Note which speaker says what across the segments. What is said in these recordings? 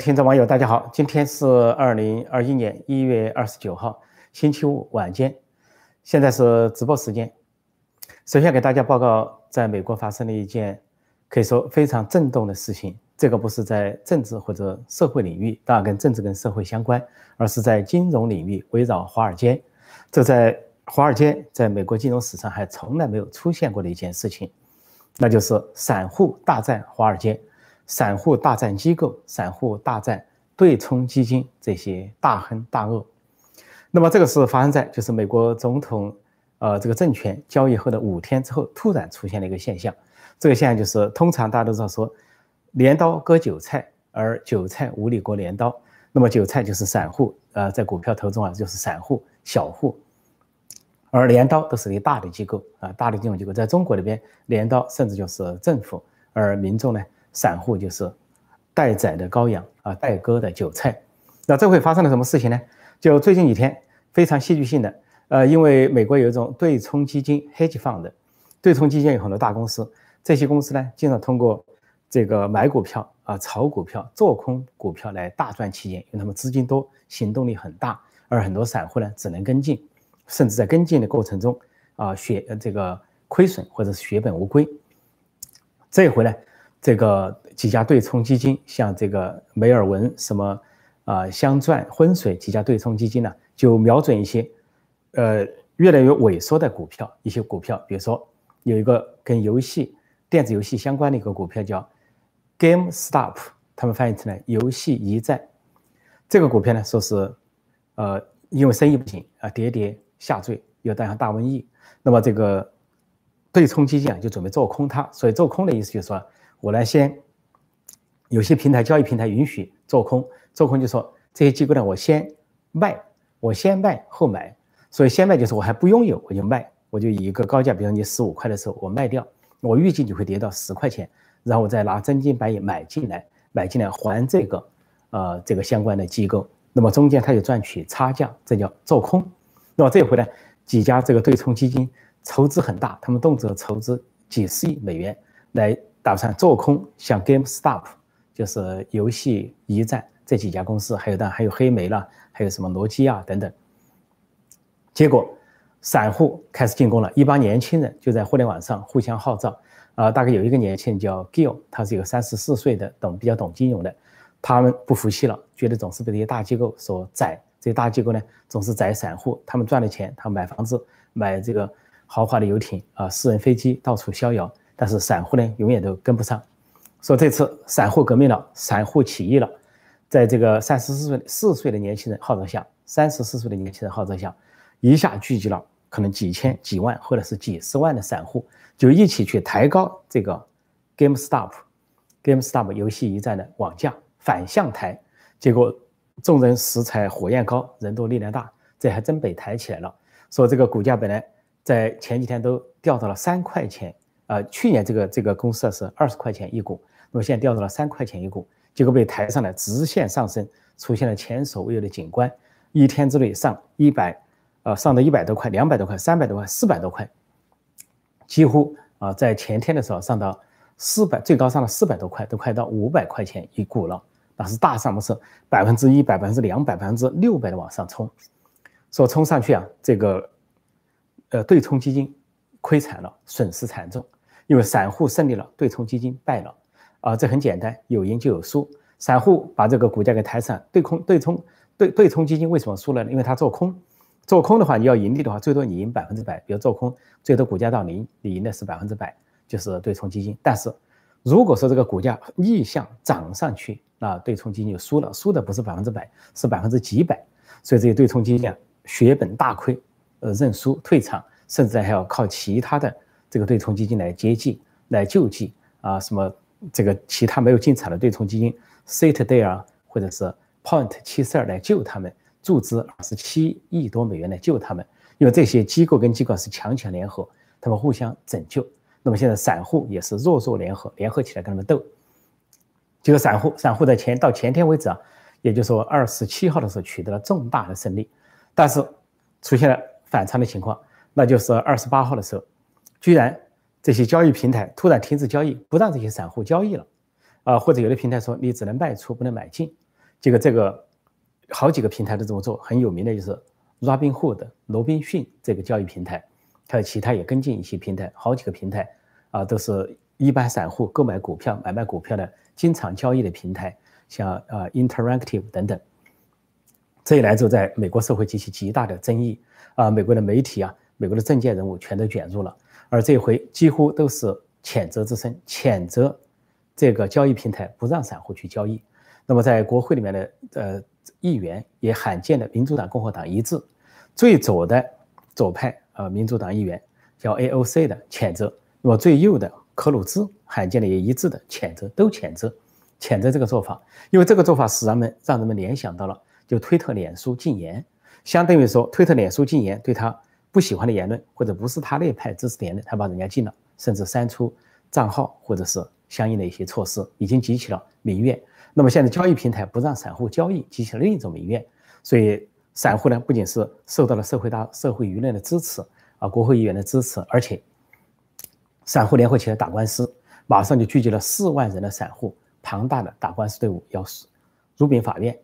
Speaker 1: 听众网友，大家好，今天是二零二一年一月二十九号，星期五晚间，现在是直播时间。首先给大家报告，在美国发生了一件可以说非常震动的事情。这个不是在政治或者社会领域，当然跟政治跟社会相关，而是在金融领域，围绕华尔街。这在华尔街，在美国金融史上还从来没有出现过的一件事情，那就是散户大战华尔街。散户大战机构，散户大战对冲基金，这些大亨大鳄。那么这个是发生在就是美国总统，呃，这个政权交易后的五天之后，突然出现了一个现象。这个现象就是，通常大家都知道说，镰刀割韭菜，而韭菜无力割镰刀。那么韭菜就是散户，呃，在股票投中啊，就是散户、小户，而镰刀都是一大的机构啊，大的金融机构。在中国里边，镰刀甚至就是政府，而民众呢？散户就是待宰的羔羊啊，待割的韭菜。那这会发生了什么事情呢？就最近几天非常戏剧性的，呃，因为美国有一种对冲基金 （hedge fund），的对冲基金有很多大公司，这些公司呢，经常通过这个买股票啊、炒股票、做空股票来大赚其钱，因为他们资金多，行动力很大，而很多散户呢只能跟进，甚至在跟进的过程中啊血这个亏损或者是血本无归。这回呢？这个几家对冲基金，像这个梅尔文什么啊镶钻浑水几家对冲基金呢，就瞄准一些呃越来越萎缩的股票，一些股票，比如说有一个跟游戏电子游戏相关的一个股票叫 GameStop，他们翻译成了游戏驿站。这个股票呢，说是呃因为生意不行啊，跌跌下坠，又带上大瘟疫，那么这个对冲基金啊就准备做空它，所以做空的意思就是说。我呢，先有些平台交易平台允许做空，做空就说这些机构呢，我先卖，我先卖后买，所以先卖就是我还不拥有我就卖，我就以一个高价，比如你十五块的时候我卖掉，我预计你会跌到十块钱，然后我再拿真金白银买进来，买进来还这个呃这个相关的机构，那么中间他就赚取差价，这叫做空。那么这回呢，几家这个对冲基金筹资很大，他们动辄筹资几十亿美元来。打算做空，像 GameStop，就是游戏一站这几家公司，还有当还有黑莓了，还有什么诺基亚等等。结果，散户开始进攻了，一帮年轻人就在互联网上互相号召。啊，大概有一个年轻人叫 Gil，他是一个三十四岁的，懂比较懂金融的。他们不服气了，觉得总是被这些大机构所宰，这些大机构呢总是宰散户，他们赚了钱，他们买房子、买这个豪华的游艇啊、私人飞机，到处逍遥。但是散户呢，永远都跟不上。说这次散户革命了，散户起义了，在这个三十四岁四岁的年轻人号召下，三十四岁的年轻人号召下，一下聚集了可能几千、几万或者是几十万的散户，就一起去抬高这个 GameStop，GameStop 游戏一站的网价，反向抬。结果众人拾柴火焰高，人多力量大，这还真被抬起来了。说这个股价本来在前几天都掉到了三块钱。呃，去年这个这个公司是二十块钱一股，那么现在掉到了三块钱一股，结果被抬上来，直线上升，出现了前所未有的景观，一天之内上一百，呃，上到一百多块、两百多块、三百多块、四百多块，几乎啊，在前天的时候上到四百，最高上了四百多块，都快到五百块钱一股了，那是大上不是百分之一百、百分之两百、百分之六百的往上冲，说冲上去啊，这个呃对冲基金亏惨了，损失惨重。因为散户胜利了，对冲基金败了，啊，这很简单，有赢就有输。散户把这个股价给抬上，对空对冲对对冲基金为什么输了呢？因为它做空，做空的话，你要盈利的话，最多你赢百分之百。比如做空，最多股价到零，你赢的是百分之百，就是对冲基金。但是如果说这个股价逆向涨上去，那对冲基金就输了，输的不是百分之百，是百分之几百。所以这些对冲基金啊，血本大亏，呃，认输退场，甚至还要靠其他的。这个对冲基金来接济、来救济啊，什么这个其他没有进场的对冲基金，Citadel 啊，或者是 Point 七十二来救他们，注资二十七亿多美元来救他们。因为这些机构跟机构是强强联合，他们互相拯救。那么现在散户也是弱弱联合，联合起来跟他们斗。这个散户，散户在前到前天为止啊，也就是说二十七号的时候取得了重大的胜利，但是出现了反常的情况，那就是二十八号的时候。居然这些交易平台突然停止交易，不让这些散户交易了，啊，或者有的平台说你只能卖出不能买进，这个这个好几个平台都这么做，很有名的就是 Robinhood 罗宾逊这个交易平台，还有其他也跟进一些平台，好几个平台啊，都是一般散户购买股票、买卖股票的经常交易的平台，像啊 Interactive 等等。这一来之后，在美国社会激起极大的争议啊，美国的媒体啊，美国的政界人物全都卷入了，而这回几乎都是谴责之声，谴责这个交易平台不让散户去交易。那么在国会里面的呃议员也罕见的民主党、共和党一致，最左的左派呃民主党议员叫 AOC 的谴责，那么最右的克鲁兹罕见的也一致的谴责，都谴责谴责这个做法，因为这个做法使人们让人们联想到了。就推特、脸书禁言，相当于说推特、脸书禁言，对他不喜欢的言论或者不是他那派支持的言论，他把人家禁了，甚至删除账号或者是相应的一些措施，已经激起了民怨。那么现在交易平台不让散户交易，激起了另一种民怨。所以散户呢，不仅是受到了社会大社会舆论的支持啊，国会议员的支持，而且散户联合起来打官司，马上就聚集了四万人的散户，庞大的打官司队伍要入禀法院。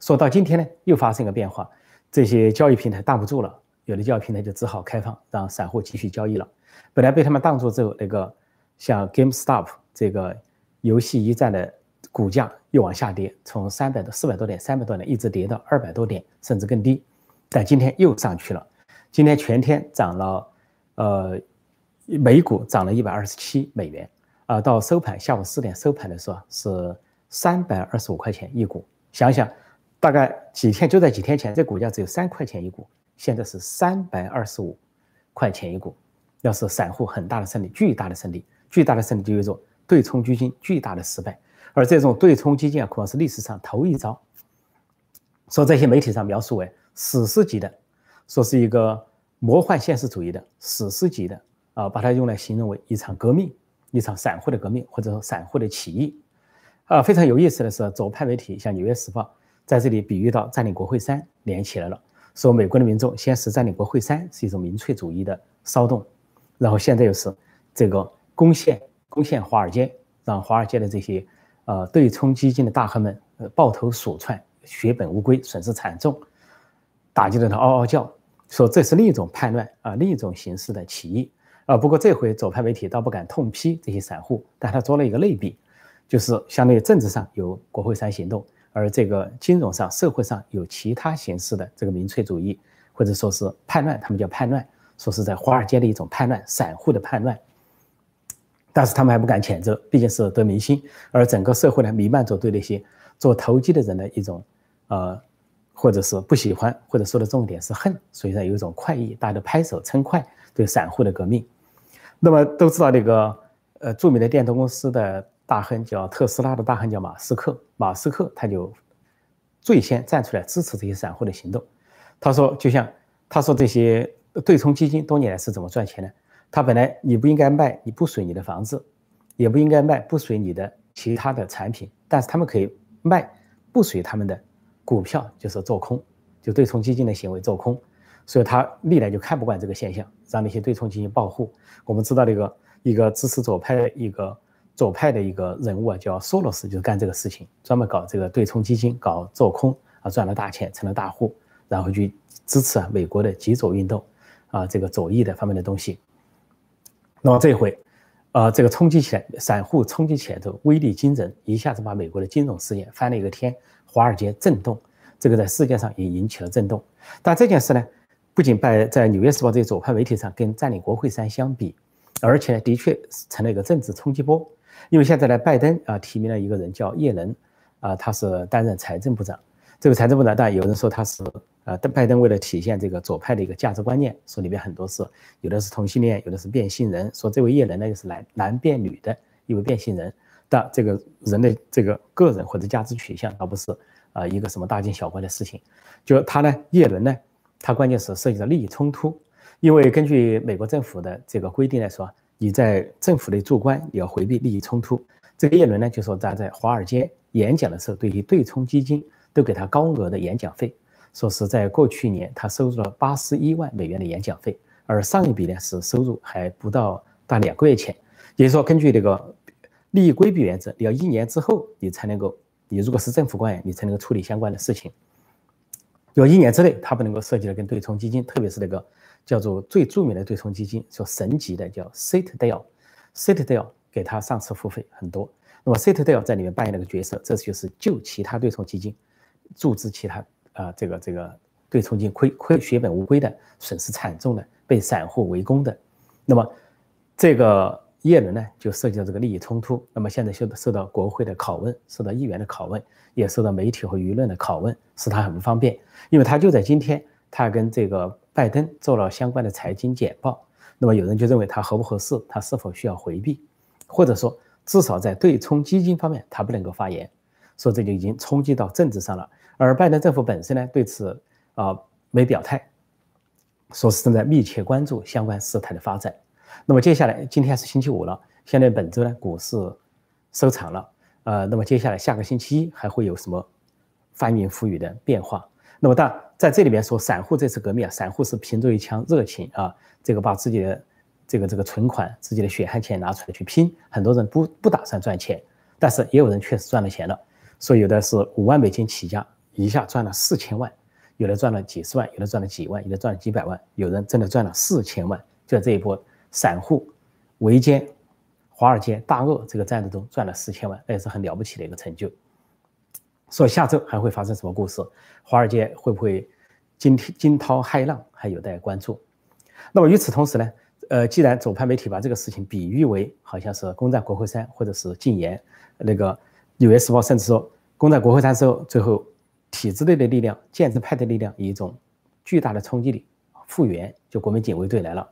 Speaker 1: 说到今天呢，又发生一个变化，这些交易平台挡不住了，有的交易平台就只好开放，让散户继续交易了。本来被他们挡住之后，那个像 GameStop 这个游戏驿站的股价又往下跌，从三百多、四百多点、三百多点一直跌到二百多点，甚至更低。但今天又上去了，今天全天涨了，呃，每股涨了一百二十七美元，啊，到收盘下午四点收盘的时候是三百二十五块钱一股，想想。大概几天，就在几天前，这股价只有三块钱一股，现在是三百二十五块钱一股，要是散户很大的胜利，巨大的胜利，巨大的胜利就有种对冲基金巨大的失败，而这种对冲基金啊，可能是历史上头一招，说这些媒体上描述为史诗级的，说是一个魔幻现实主义的史诗级的啊，把它用来形容为一场革命，一场散户的革命，或者说散户的起义，啊，非常有意思的是，左派媒体像《纽约时报》。在这里比喻到占领国会山连起来了，说美国的民众先是占领国会山是一种民粹主义的骚动，然后现在又是这个攻陷攻陷华尔街，让华尔街的这些呃对冲基金的大亨们呃抱头鼠窜，血本无归，损失惨重，打击得他嗷嗷叫，说这是另一种叛乱啊，另一种形式的起义啊。不过这回左派媒体倒不敢痛批这些散户，但他做了一个类比，就是相当于政治上有国会山行动。而这个金融上、社会上有其他形式的这个民粹主义，或者说是叛乱，他们叫叛乱，说是在华尔街的一种叛乱，散户的叛乱。但是他们还不敢谴责，毕竟是得民心。而整个社会呢，弥漫着对那些做投机的人的一种，呃，或者是不喜欢，或者说的重点是恨，所以呢，有一种快意，大家都拍手称快，对散户的革命。那么都知道那个，呃，著名的电动公司的。大亨叫特斯拉的大亨叫马斯克，马斯克他就最先站出来支持这些散户的行动。他说，就像他说这些对冲基金多年来是怎么赚钱的？他本来你不应该卖你不属于你的房子，也不应该卖不属于你的其他的产品，但是他们可以卖不属于他们的股票，就是做空，就对冲基金的行为做空。所以他历来就看不惯这个现象，让那些对冲基金暴富。我们知道那个一个支持左派的一个。左派的一个人物啊，叫索罗斯，就是干这个事情，专门搞这个对冲基金，搞做空啊，赚了大钱，成了大户，然后去支持啊美国的极左运动，啊，这个左翼的方面的东西。那么这回，啊，这个冲击起来，散户冲击起来之后，威力惊人，一下子把美国的金融事业翻了一个天，华尔街震动，这个在世界上也引起了震动。但这件事呢，不仅在在《纽约时报》这些左派媒体上跟占领国会山相比，而且的确成了一个政治冲击波。因为现在呢，拜登啊提名了一个人叫叶伦，啊，他是担任财政部长。这个财政部长，但有人说他是呃，拜登为了体现这个左派的一个价值观念，说里面很多是有的是同性恋，有的是变性人。说这位叶伦呢，又是男男变女的一位变性人，但这个人的这个个人或者价值取向，倒不是啊一个什么大惊小怪的事情。就他呢，叶伦呢，他关键是涉及到利益冲突，因为根据美国政府的这个规定来说。你在政府内做官，你要回避利益冲突。这个叶伦呢，就说他在华尔街演讲的时候，对于对冲基金都给他高额的演讲费，说是在过去一年他收入了八十一万美元的演讲费，而上一笔呢是收入还不到大两个月前。也就是说，根据这个利益规避原则，你要一年之后你才能够你如果是政府官员，你才能够处理相关的事情。有一年之内，他不能够涉及的跟对冲基金，特别是那个叫做最著名的对冲基金，说神级的叫 Citadel，Citadel 给他上市付费很多。那么 Citadel 在里面扮演了个角色，这就是救其他对冲基金，注资其他啊这个这个对冲基金亏亏血本无归的损失惨重的被散户围攻的。那么这个。耶伦呢，就涉及到这个利益冲突，那么现在受受到国会的拷问，受到议员的拷问，也受到媒体和舆论的拷问，使他很不方便。因为他就在今天，他跟这个拜登做了相关的财经简报，那么有人就认为他合不合适，他是否需要回避，或者说至少在对冲基金方面他不能够发言，说这就已经冲击到政治上了。而拜登政府本身呢，对此啊没表态，说是正在密切关注相关事态的发展。那么接下来，今天是星期五了。现在本周呢，股市收场了。呃，那么接下来下个星期一还会有什么翻云覆雨的变化？那么，但在这里面说，散户这次革命啊，散户是凭着一腔热情啊，这个把自己的这个这个存款、自己的血汗钱拿出来去拼。很多人不不打算赚钱，但是也有人确实赚了钱了。所以有的是五万美金起家，一下赚了四千万；有的赚了几十万，有的赚了几万，有的赚了几百万，有人真的赚了四千万。就在这一波。散户围歼华尔街大鳄这个战斗中赚了四千万，那也是很了不起的一个成就。所以下周还会发生什么故事？华尔街会不会惊惊涛骇浪，还有待关注。那么与此同时呢？呃，既然左派媒体把这个事情比喻为好像是攻占国会山或者是禁言，那个《纽约时报》甚至说攻占国会山之后，最后体制内的力量、建制派的力量以一种巨大的冲击力复原，就国民警卫队来了。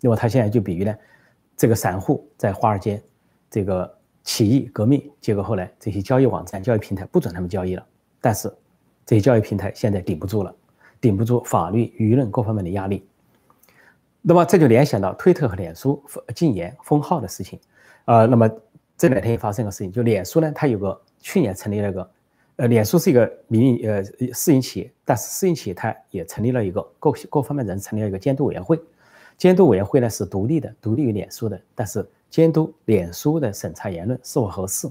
Speaker 1: 那么他现在就比喻呢，这个散户在华尔街这个起义革命，结果后来这些交易网站、交易平台不准他们交易了。但是这些交易平台现在顶不住了，顶不住法律、舆论各方面的压力。那么这就联想到推特和脸书禁言封号的事情。呃，那么这两天也发生个事情，就脸书呢，它有个去年成立了个，呃，脸书是一个民营呃私营企业，但是私营企业它也成立了一个各各方面人成立了一个监督委员会。监督委员会呢是独立的，独立于脸书的，但是监督脸书的审查言论是否合适。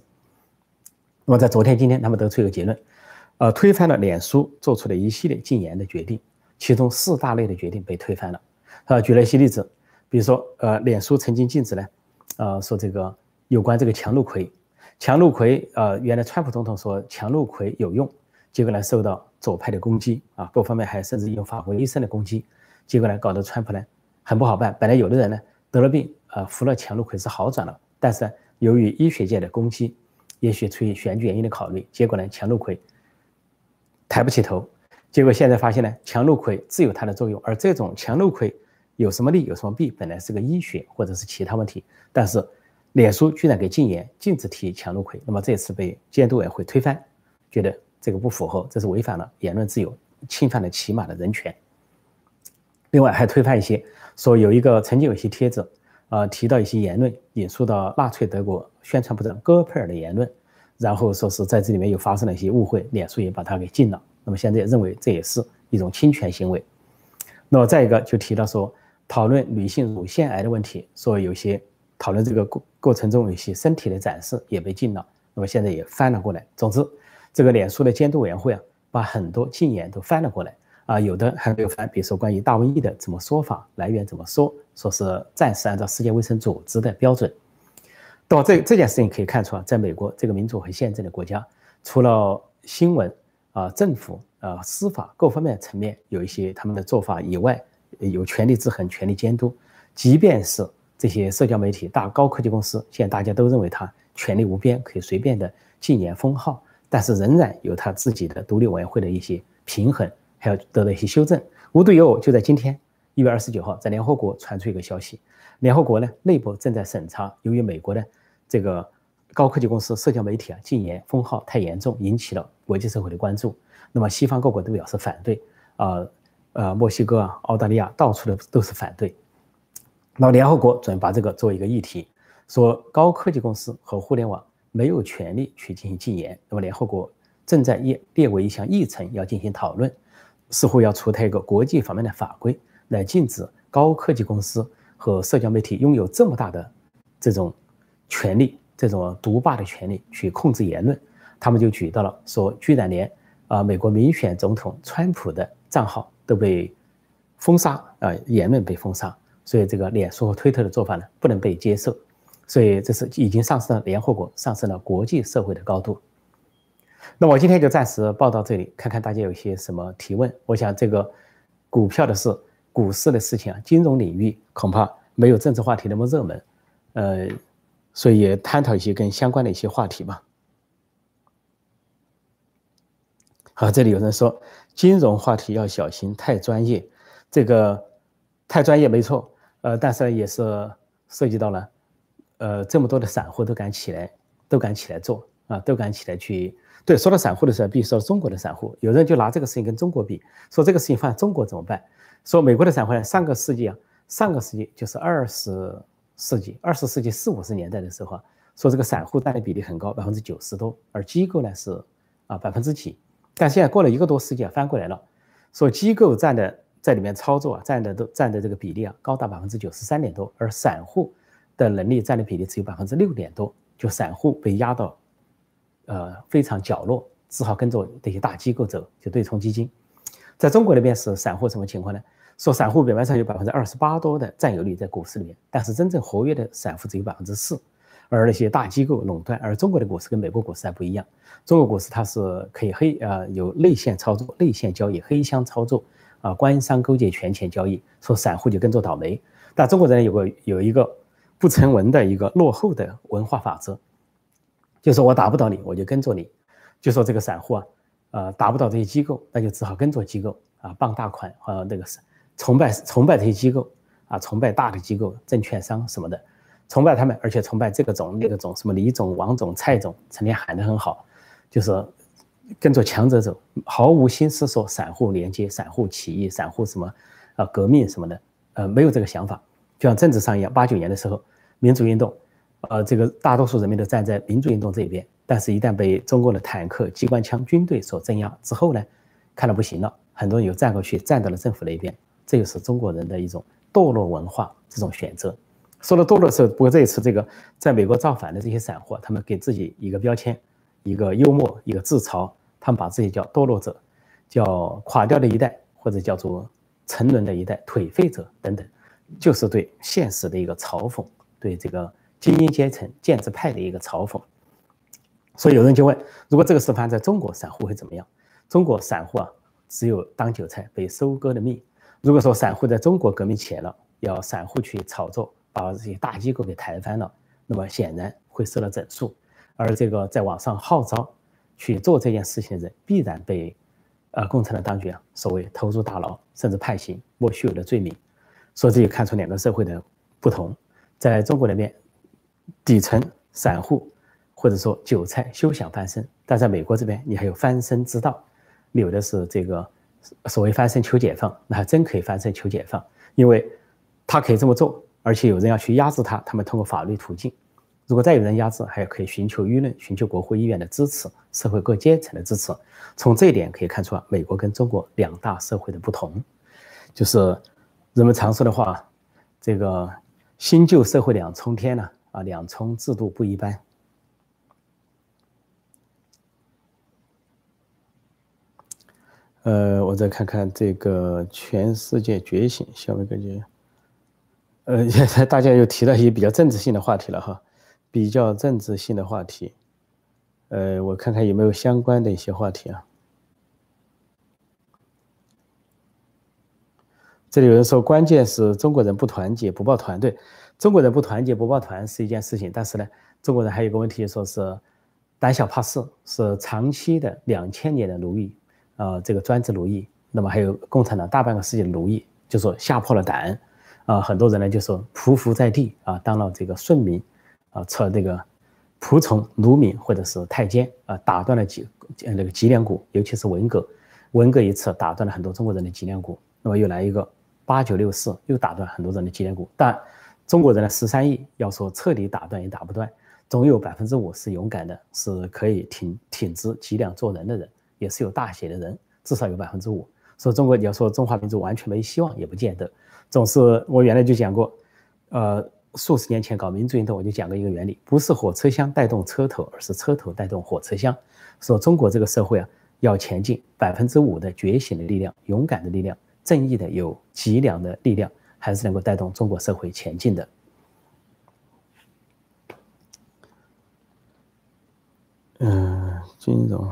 Speaker 1: 那么在昨天、今天，他们得出一个结论，呃，推翻了脸书做出的一系列禁言的决定，其中四大类的决定被推翻了。呃，举了一些例子，比如说，呃，脸书曾经禁止呢，呃，说这个有关这个强陆葵，强陆葵，呃，原来川普总统说强陆葵有用，结果呢受到左派的攻击啊，各方面还甚至用法国医生的攻击，结果呢搞得川普呢。很不好办。本来有的人呢得了病，呃，服了强氯喹是好转了，但是，由于医学界的攻击，也许出于选举原因的考虑，结果呢，强氯喹抬不起头。结果现在发现呢，强氯喹自有它的作用，而这种强氯喹有什么利有什么弊，本来是个医学或者是其他问题，但是脸书居然给禁言，禁止提强氯喹，那么这次被监督委员会推翻，觉得这个不符合，这是违反了言论自由，侵犯了起码的人权。另外还推翻一些。说有一个曾经有些帖子，呃，提到一些言论，引述到纳粹德国宣传部长戈佩尔的言论，然后说是在这里面又发生了一些误会，脸书也把它给禁了。那么现在认为这也是一种侵权行为。那么再一个就提到说，讨论女性乳腺癌的问题，说有些讨论这个过过程中有些身体的展示也被禁了。那么现在也翻了过来。总之，这个脸书的监督委员会啊，把很多禁言都翻了过来。啊，有的还没有翻，比如说关于大瘟疫的怎么说法，来源怎么说，说是暂时按照世界卫生组织的标准。到这这件事情可以看出啊，在美国这个民主和宪政的国家，除了新闻啊、政府啊、司法各方面层面有一些他们的做法以外，有权力制衡、权力监督。即便是这些社交媒体、大高科技公司，现在大家都认为它权力无边，可以随便的禁言封号，但是仍然有他自己的独立委员会的一些平衡。还要得到一些修正。无独有偶，就在今天一月二十九号，在联合国传出一个消息，联合国呢内部正在审查，由于美国的这个高科技公司、社交媒体啊禁言封号太严重，引起了国际社会的关注。那么西方各国都表示反对，啊呃墨西哥啊、澳大利亚到处的都是反对。那么联合国准备把这个作为一个议题，说高科技公司和互联网没有权利去进行禁言。那么联合国正在列列为一项议程要进行讨论。似乎要出台一个国际方面的法规，来禁止高科技公司和社交媒体拥有这么大的这种权利、这种独霸的权利去控制言论。他们就举到了说，居然连啊美国民选总统川普的账号都被封杀啊，言论被封杀，所以这个脸书和推特的做法呢不能被接受，所以这是已经上升了联合国，上升了国际社会的高度。那我今天就暂时报到这里，看看大家有些什么提问。我想这个股票的事、股市的事情啊，金融领域恐怕没有政治话题那么热门，呃，所以也探讨一些跟相关的一些话题吧。好，这里有人说金融话题要小心，太专业，这个太专业没错，呃，但是也是涉及到了，呃，这么多的散户都敢起来，都敢起来做啊，都敢起来去。对，说到散户的时候，必须说中国的散户。有人就拿这个事情跟中国比，说这个事情放在中国怎么办？说美国的散户呢？上个世纪啊，上个世纪就是二十世纪，二十世纪四五十年代的时候啊，说这个散户占的比例很高，百分之九十多，而机构呢是啊百分之几。但现在过了一个多世纪啊，翻过来了，说机构占的在里面操作啊，占的都占的这个比例啊，高达百分之九十三点多，而散户的能力占的比例只有百分之六点多，就散户被压到。呃，非常角落，只好跟着这些大机构走，就对冲基金。在中国那边是散户什么情况呢？说散户表面上有百分之二十八多的占有率在股市里面，但是真正活跃的散户只有百分之四，而那些大机构垄断。而中国的股市跟美国股市还不一样，中国股市它是可以黑呃有内线操作、内线交易、黑箱操作啊，官商勾结、权钱交易，说散户就跟着倒霉。但中国人有个有一个不成文的一个落后的文化法则。就说我打不倒你，我就跟着你。就说这个散户啊，呃，打不倒这些机构，那就只好跟着机构啊，傍大款和那个崇拜崇拜这些机构啊，崇拜大的机构、证券商什么的，崇拜他们，而且崇拜这个种那个种，什么李总、王总、蔡总，成天喊得很好，就是跟着强者走，毫无心思说散户连接、散户起义、散户什么啊革命什么的，呃，没有这个想法。就像政治上一样，八九年的时候，民主运动。呃，这个大多数人民都站在民主运动这一边，但是，一旦被中国的坦克、机关枪、军队所镇压之后呢，看了不行了，很多人又站过去，站到了政府那边。这就是中国人的一种堕落文化，这种选择。说到堕落的时候，不过这一次这个在美国造反的这些散户，他们给自己一个标签，一个幽默，一个自嘲，他们把自己叫堕落者，叫垮掉的一代，或者叫做沉沦的一代、颓废者等等，就是对现实的一个嘲讽，对这个。精英阶层、建制派的一个嘲讽，所以有人就问：如果这个事发生在中国，散户会怎么样？中国散户啊，只有当韭菜被收割的命。如果说散户在中国革命起来了，要散户去炒作，把这些大机构给抬翻了，那么显然会受到整肃。而这个在网上号召去做这件事情的人，必然被呃共产党当局啊所谓投入大牢，甚至判刑、莫须有的罪名。所以这就看出两个社会的不同，在中国那边。底层散户或者说韭菜休想翻身，但在美国这边，你还有翻身之道，有的是这个所谓翻身求解放，那还真可以翻身求解放，因为他可以这么做，而且有人要去压制他，他们通过法律途径，如果再有人压制，还可以寻求舆论、寻求国会议员的支持、社会各阶层的支持。从这一点可以看出啊，美国跟中国两大社会的不同，就是人们常说的话，这个新旧社会两重天呢。啊两重制度不一般。呃，我再看看这个全世界觉醒，消费感觉，呃，现 在大家又提到一些比较政治性的话题了哈，比较政治性的话题。呃，我看看有没有相关的一些话题啊。这里有人说，关键是中国人不团结，不抱团队。中国人不团结不抱团是一件事情，但是呢，中国人还有个问题，说是胆小怕事，是长期的两千年的奴役，呃，这个专制奴役，那么还有共产党大半个世纪的奴役，就说吓破了胆，啊，很多人呢就说匍匐在地啊，当了这个顺民，啊，成了这个仆从奴民或者是太监啊，打断了脊那个脊梁骨，尤其是文革，文革一次打断了很多中国人的脊梁骨，那么又来一个八九六四，又打断很多人的脊梁骨，但。中国人的十三亿，要说彻底打断也打不断，总有百分之五是勇敢的，是可以挺挺直脊梁做人的人，也是有大写的人，至少有百分之五。说中国你要说中华民族完全没希望，也不见得。总是我原来就讲过，呃，数十年前搞民族运动，我就讲过一个原理，不是火车厢带动车头，而是车头带动火车厢。说中国这个社会啊，要前进，百分之五的觉醒的力量、勇敢的力量、正义的有脊梁的力量，还是能够带动中国社会前进的。嗯，金融。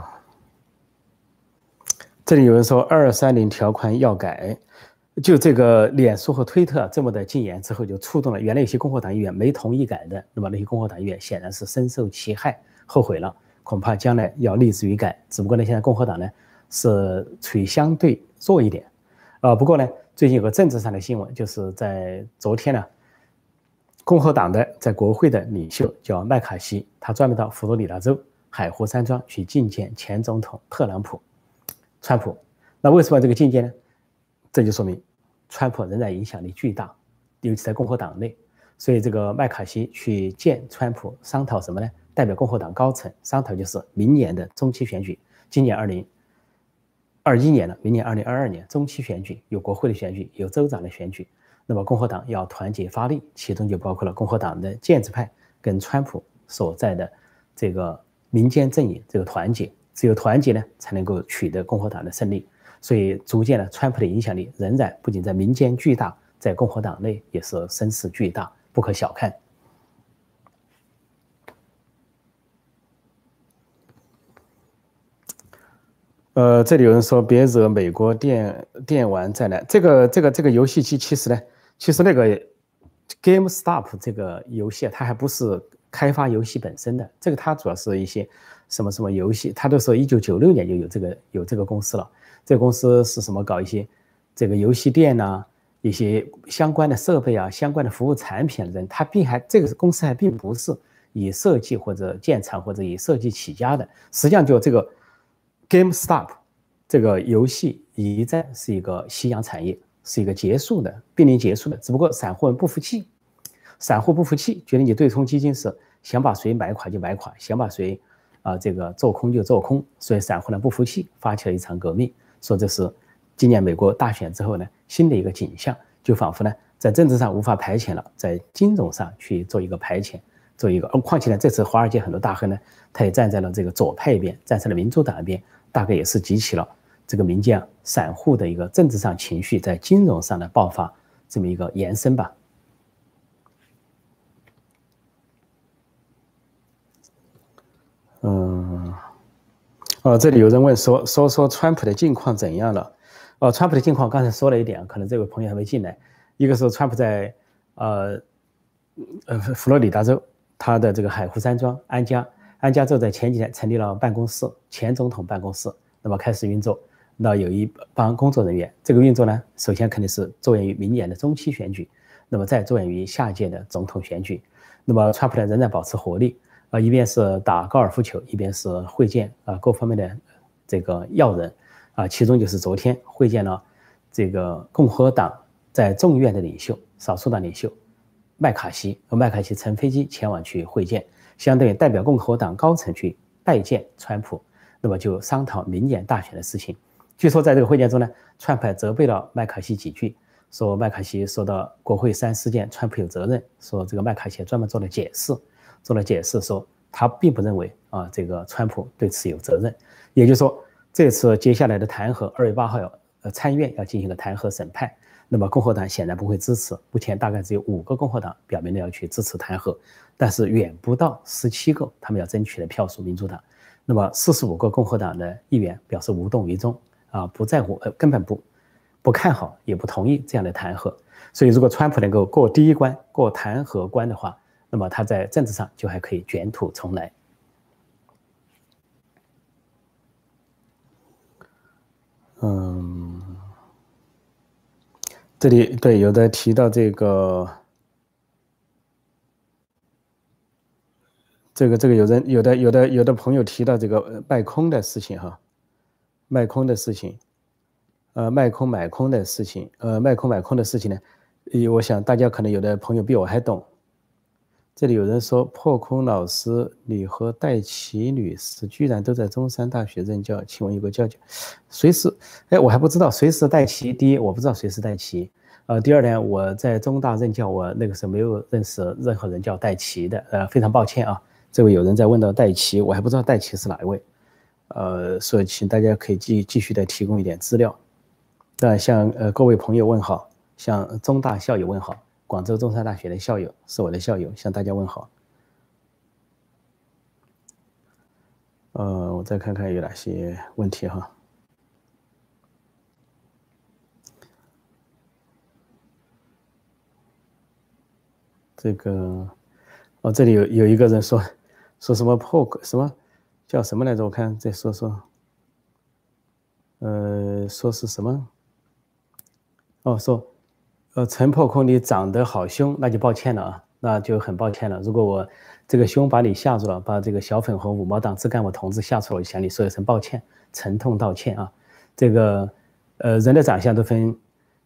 Speaker 1: 这里有人说二三零条款要改。就这个脸书和推特这么的禁言之后，就触动了原来有些共和党议员没同意改的，那么那些共和党议员显然是深受其害，后悔了，恐怕将来要立志于改。只不过呢，现在共和党呢是处于相对弱一点，啊，不过呢，最近有个政治上的新闻，就是在昨天呢，共和党的在国会的领袖叫麦卡锡，他专门到佛罗里达州海湖山庄去觐见前总统特朗普，川普。那为什么这个觐见呢？这就说明，川普仍然影响力巨大，尤其在共和党内。所以这个麦卡锡去见川普，商讨什么呢？代表共和党高层商讨就是明年的中期选举。今年二零二一年了，明年二零二二年中期选举有国会的选举，有州长的选举。那么共和党要团结发力，其中就包括了共和党的建制派跟川普所在的这个民间阵营这个团结。只有团结呢，才能够取得共和党的胜利。所以，逐渐的，川普的影响力仍然不仅在民间巨大，在共和党内也是声势巨大，不可小看。呃，这里有人说别惹美国电电玩再来。这个这个这个游戏机其实呢，其实那个 GameStop 这个游戏，它还不是开发游戏本身的，这个它主要是一些什么什么游戏，它都是一九九六年就有这个有这个公司了。这个公司是什么？搞一些这个游戏店呐，一些相关的设备啊，相关的服务产品的人，他并还这个公司还并不是以设计或者建厂或者以设计起家的。实际上，就这个 GameStop 这个游戏一战是一个夕阳产业，是一个结束的濒临结束的。只不过散户们不服气，散户不服气，觉得你对冲基金是想把谁买垮就买垮，想把谁啊这个做空就做空，所以散户呢不服气，发起了一场革命。说这是今年美国大选之后呢，新的一个景象，就仿佛呢在政治上无法排遣了，在金融上去做一个排遣，做一个。而况且呢，这次华尔街很多大亨呢，他也站在了这个左派一边，站在了民主党一边，大概也是激起了这个民间散户的一个政治上情绪在金融上的爆发这么一个延伸吧。嗯。哦，这里有人问说说说川普的近况怎样了？哦，川普的近况刚才说了一点，可能这位朋友还没进来。一个是川普在呃呃佛罗里达州他的这个海湖山庄安家安家之后在前几天成立了办公室，前总统办公室，那么开始运作。那有一帮工作人员，这个运作呢，首先肯定是着眼于明年的中期选举，那么再着眼于下届的总统选举。那么川普呢仍然保持活力。啊，一边是打高尔夫球，一边是会见啊各方面的这个要人，啊，其中就是昨天会见了这个共和党在众议院的领袖，少数党领袖麦卡锡，和麦卡锡乘飞机前往去会见，相当于代表共和党高层去拜见川普，那么就商讨明年大选的事情。据说在这个会见中呢，川普责备了麦卡锡几句，说麦卡锡说到国会山事件，川普有责任，说这个麦卡锡专门做了解释。做了解释，说他并不认为啊，这个川普对此有责任。也就是说，这次接下来的弹劾，二月八号要呃参议院要进行个弹劾审判，那么共和党显然不会支持。目前大概只有五个共和党表明了要去支持弹劾，但是远不到十七个他们要争取的票数。民主党，那么四十五个共和党的议员表示无动于衷啊，不在乎，呃，根本不不看好，也不同意这样的弹劾。所以，如果川普能够过第一关，过弹劾关的话，那么他在政治上就还可以卷土重来。嗯，这里对有的提到这个，这个这个有人有的有的有的朋友提到这个卖空的事情哈，卖空的事情，呃，卖空买空的事情，呃，卖空买空的事情呢，我想大家可能有的朋友比我还懂。这里有人说破空老师，你和戴琪女士居然都在中山大学任教，请问有个教教，谁是？哎，我还不知道谁是戴琪。第一，我不知道谁是戴琪。呃，第二点，我在中大任教，我那个时候没有认识任何人叫戴奇的，呃，非常抱歉啊。这位有人在问到戴奇，我还不知道戴奇是哪一位，呃，所以请大家可以继继续的提供一点资料。那向呃各位朋友问好，向中大校友问好，广州中山大学的校友是我的校友，向大家问好。呃，我再看看有哪些问题哈。这个，哦，这里有有一个人说，说什么破什么，叫什么来着？我看再说说，呃，说是什么？哦，说，呃，陈破空，你长得好凶，那就抱歉了啊，那就很抱歉了。如果我这个凶把你吓住了，把这个小粉红五毛党自干我同志吓出了，我就向你说一声抱歉，沉痛道歉啊。这个，呃，人的长相都分。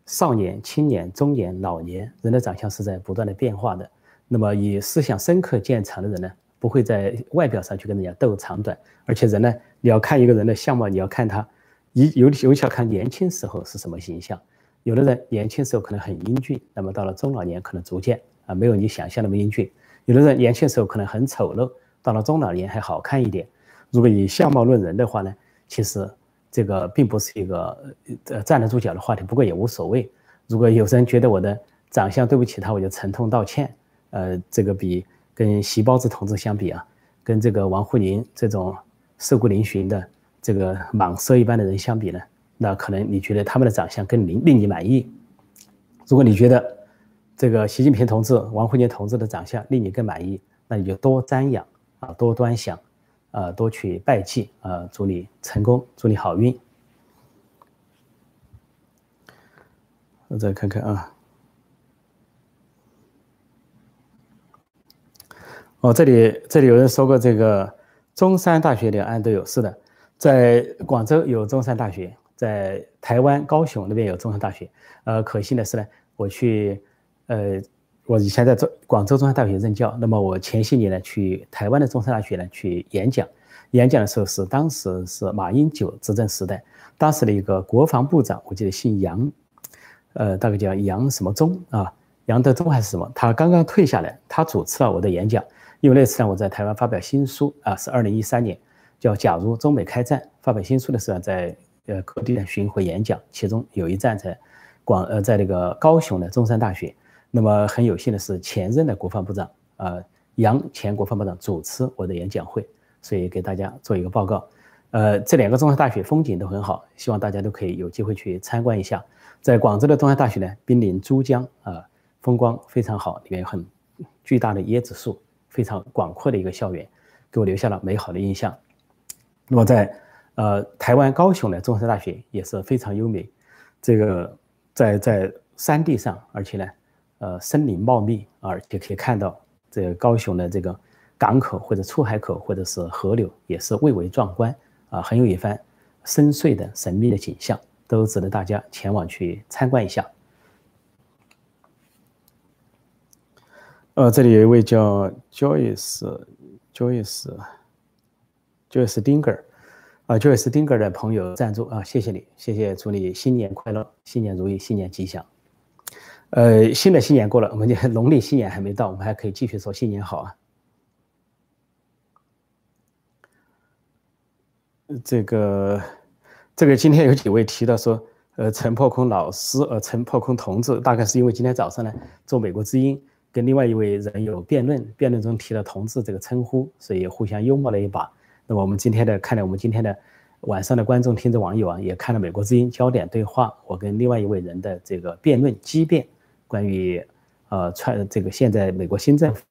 Speaker 1: 少年、青年、中年、老年人的长相是在不断的变化的。那么，以思想深刻见长的人呢，不会在外表上去跟人家斗长短。而且，人呢，你要看一个人的相貌，你要看他，尤尤尤其要看年轻时候是什么形象。有的人年轻时候可能很英俊，那么到了中老年可能逐渐啊没有你想象那么英俊。有的人年轻时候可能很丑陋，到了中老年还好看一点。如果以相貌论人的话呢，其实。这个并不是一个呃站得住脚的话题，不过也无所谓。如果有人觉得我的长相对不起他，我就沉痛道歉。呃，这个比跟席包子同志相比啊，跟这个王沪宁这种瘦骨嶙峋的这个蟒蛇一般的人相比呢，那可能你觉得他们的长相更令令你满意。如果你觉得这个习近平同志、王沪宁同志的长相令你更满意，那你就多瞻仰啊，多端详。呃，多去拜祭，呃，祝你成功，祝你好运。我再看看啊，哦，这里这里有人说过这个中山大学两岸都有，是的，在广州有中山大学，在台湾高雄那边有中山大学。呃，可惜的是呢，我去，呃。我以前在中广州中山大学任教，那么我前些年呢去台湾的中山大学呢去演讲，演讲的时候是当时是马英九执政时代，当时的一个国防部长，我记得姓杨，呃，大概叫杨什么忠啊，杨德忠还是什么，他刚刚退下来，他主持了我的演讲，因为那次呢我在台湾发表新书啊，是二零一三年，叫《假如中美开战》，发表新书的时候在呃各地的巡回演讲，其中有一站在广呃在那个高雄的中山大学。那么很有幸的是，前任的国防部长，呃，杨前国防部长主持我的演讲会，所以给大家做一个报告。呃，这两个中山大学风景都很好，希望大家都可以有机会去参观一下。在广州的中山大学呢，濒临珠江，啊，风光非常好，里面有很巨大的椰子树，非常广阔的一个校园，给我留下了美好的印象。那么在呃台湾高雄的中山大学也是非常优美，这个在在山地上，而且呢。呃，森林茂密，而且可以看到这个高雄的这个港口或者出海口或者是河流，也是蔚为壮观啊，很有一番深邃的神秘的景象，都值得大家前往去参观一下。呃，这里有一位叫 Joyce，Joyce，Joyce Dinger，啊，Joyce Dinger 的朋友赞助啊，谢谢你，谢谢，祝你新年快乐，新年如意，新年吉祥。呃，新的新年过了，我们就 农历新年还没到，我们还可以继续说新年好啊。这个，这个今天有几位提到说，呃，陈破空老师，呃，陈破空同志，大概是因为今天早上呢做美国之音，跟另外一位人有辩论，辩论中提了同志这个称呼，所以互相幽默了一把。那么我们今天的看来，我们今天的晚上的观众、听众、网友啊，也看了美国之音焦点对话，我跟另外一位人的这个辩论激辩。关于，呃，川这个现在美国新政府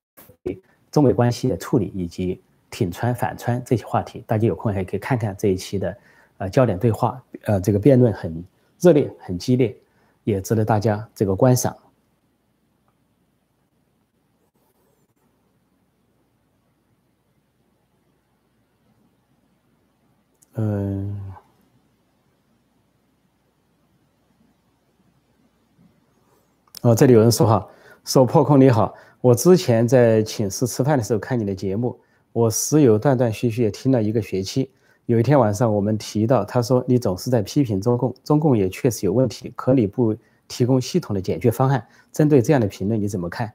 Speaker 1: 中美关系的处理以及挺川反川这些话题，大家有空还可以看看这一期的，呃，焦点对话，呃，这个辩论很热烈、很激烈，也值得大家这个观赏。嗯。哦，这里有人说哈，说破空你好，我之前在寝室吃饭的时候看你的节目，我室友断断续续也听了一个学期。有一天晚上我们提到，他说你总是在批评中共，中共也确实有问题，可你不
Speaker 2: 提供系统的解决方案。针对这样的评论，你怎么看？